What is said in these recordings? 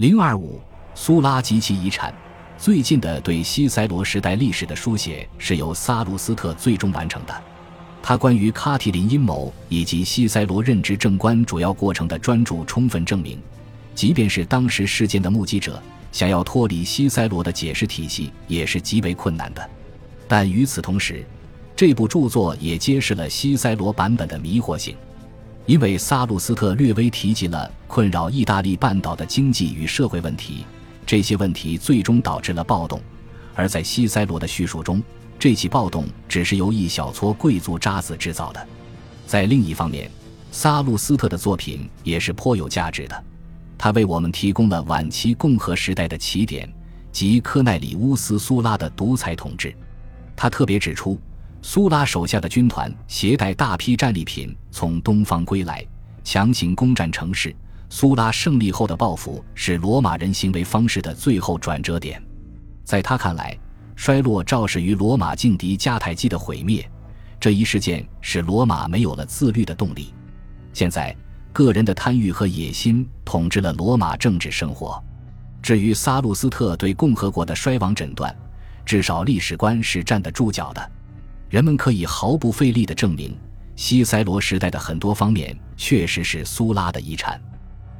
零二五，苏拉及其遗产。最近的对西塞罗时代历史的书写是由萨鲁斯特最终完成的。他关于卡提林阴谋以及西塞罗任职政官主要过程的专著，充分证明，即便是当时事件的目击者，想要脱离西塞罗的解释体系也是极为困难的。但与此同时，这部著作也揭示了西塞罗版本的迷惑性，因为萨鲁斯特略微提及了困扰意大利半岛的经济与社会问题。这些问题最终导致了暴动，而在西塞罗的叙述中，这起暴动只是由一小撮贵族渣子制造的。在另一方面，萨路斯特的作品也是颇有价值的，他为我们提供了晚期共和时代的起点及科奈里乌斯·苏拉的独裁统治。他特别指出，苏拉手下的军团携带大批战利品从东方归来，强行攻占城市。苏拉胜利后的报复是罗马人行为方式的最后转折点，在他看来，衰落肇始于罗马劲敌迦太基的毁灭。这一事件使罗马没有了自律的动力。现在，个人的贪欲和野心统治了罗马政治生活。至于萨路斯特对共和国的衰亡诊断，至少历史观是站得住脚的。人们可以毫不费力地证明，西塞罗时代的很多方面确实是苏拉的遗产。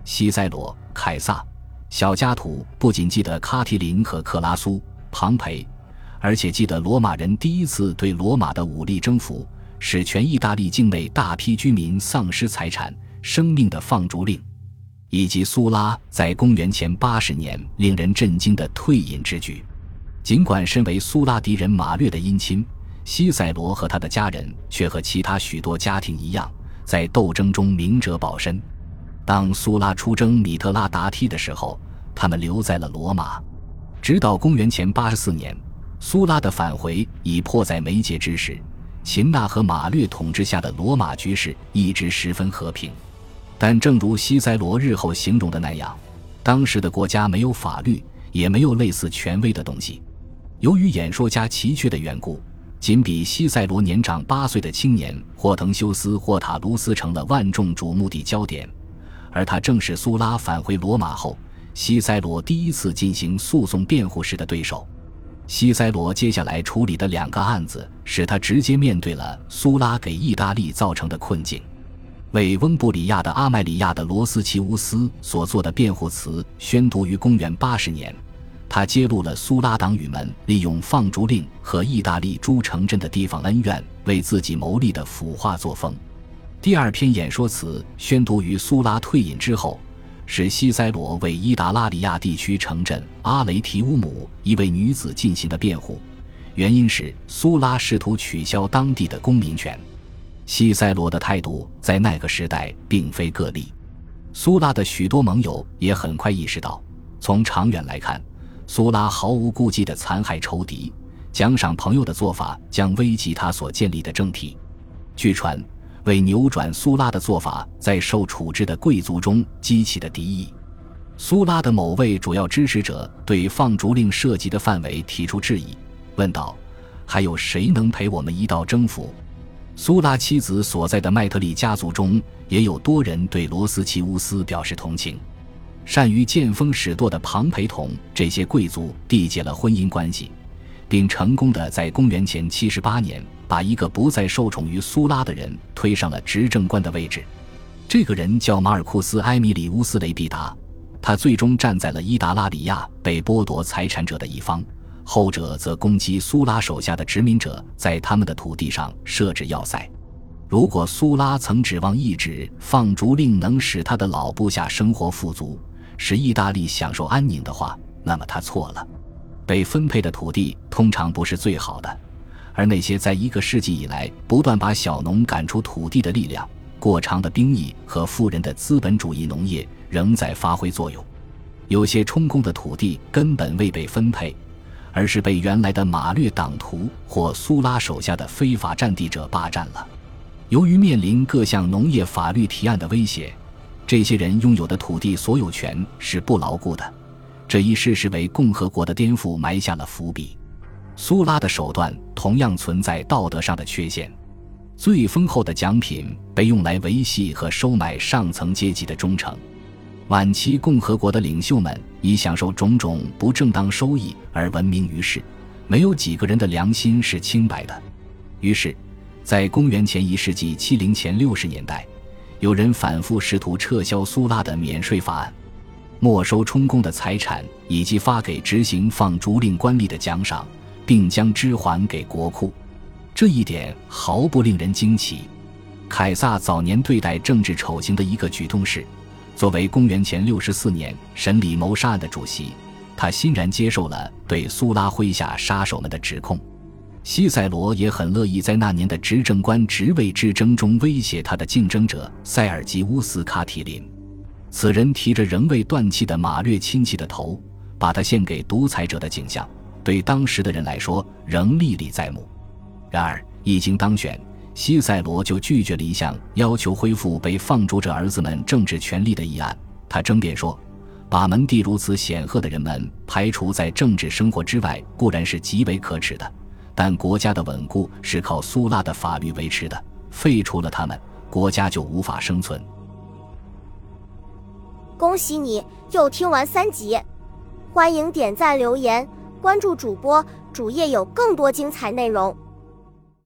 西塞罗、凯撒、小加图不仅记得卡提林和克拉苏、庞培，而且记得罗马人第一次对罗马的武力征服，使全意大利境内大批居民丧失财产、生命的放逐令，以及苏拉在公元前八十年令人震惊的退隐之举。尽管身为苏拉敌人马略的姻亲，西塞罗和他的家人却和其他许多家庭一样，在斗争中明哲保身。当苏拉出征米特拉达梯的时候，他们留在了罗马。直到公元前八十四年，苏拉的返回已迫在眉睫之时，秦纳和马略统治下的罗马局势一直十分和平。但正如西塞罗日后形容的那样，当时的国家没有法律，也没有类似权威的东西。由于演说家奇缺的缘故，仅比西塞罗年长八岁的青年霍腾修斯·霍塔卢斯成了万众瞩目的焦点。而他正是苏拉返回罗马后，西塞罗第一次进行诉讼辩护时的对手。西塞罗接下来处理的两个案子，使他直接面对了苏拉给意大利造成的困境。为翁布里亚的阿麦里亚的罗斯齐乌斯所做的辩护词宣读于公元八十年，他揭露了苏拉党羽们利用放逐令和意大利诸城镇的地方恩怨为自己谋利的腐化作风。第二篇演说词宣读于苏拉退隐之后，是西塞罗为伊达拉里亚地区城镇阿雷提乌姆一位女子进行的辩护，原因是苏拉试图取消当地的公民权。西塞罗的态度在那个时代并非个例，苏拉的许多盟友也很快意识到，从长远来看，苏拉毫无顾忌地残害仇敌、奖赏朋友的做法将危及他所建立的政体。据传。为扭转苏拉的做法，在受处置的贵族中激起的敌意。苏拉的某位主要支持者对放逐令涉及的范围提出质疑，问道：“还有谁能陪我们一道征服？”苏拉妻子所在的麦特利家族中也有多人对罗斯齐乌斯表示同情。善于见风使舵的庞培同这些贵族缔结了婚姻关系。并成功的在公元前七十八年把一个不再受宠于苏拉的人推上了执政官的位置。这个人叫马尔库斯·埃米里乌斯·雷必达，他最终站在了伊达拉里亚被剥夺财产者的一方，后者则攻击苏拉手下的殖民者在他们的土地上设置要塞。如果苏拉曾指望一纸放逐令能使他的老部下生活富足，使意大利享受安宁的话，那么他错了。被分配的土地通常不是最好的，而那些在一个世纪以来不断把小农赶出土地的力量，过长的兵役和富人的资本主义农业仍在发挥作用。有些充公的土地根本未被分配，而是被原来的马略党徒或苏拉手下的非法占地者霸占了。由于面临各项农业法律提案的威胁，这些人拥有的土地所有权是不牢固的。这一事实为共和国的颠覆埋下了伏笔。苏拉的手段同样存在道德上的缺陷。最丰厚的奖品被用来维系和收买上层阶级的忠诚。晚期共和国的领袖们以享受种种不正当收益而闻名于世，没有几个人的良心是清白的。于是，在公元前一世纪七零前六十年代，有人反复试图撤销苏拉的免税法案，没收充公的财产，以及发给执行放逐令官吏的奖赏，并将之还给国库。这一点毫不令人惊奇。凯撒早年对待政治丑行的一个举动是。作为公元前六十四年审理谋杀案的主席，他欣然接受了对苏拉麾下杀手们的指控。西塞罗也很乐意在那年的执政官职位之争中威胁他的竞争者塞尔吉乌斯·卡提林。此人提着仍未断气的马略亲戚的头，把他献给独裁者的景象，对当时的人来说仍历历在目。然而，一经当选。西塞罗就拒绝了一项要求恢复被放逐者儿子们政治权利的议案。他争辩说，把门第如此显赫的人们排除在政治生活之外固然是极为可耻的，但国家的稳固是靠苏拉的法律维持的。废除了他们，国家就无法生存。恭喜你又听完三集，欢迎点赞、留言、关注主播，主页有更多精彩内容。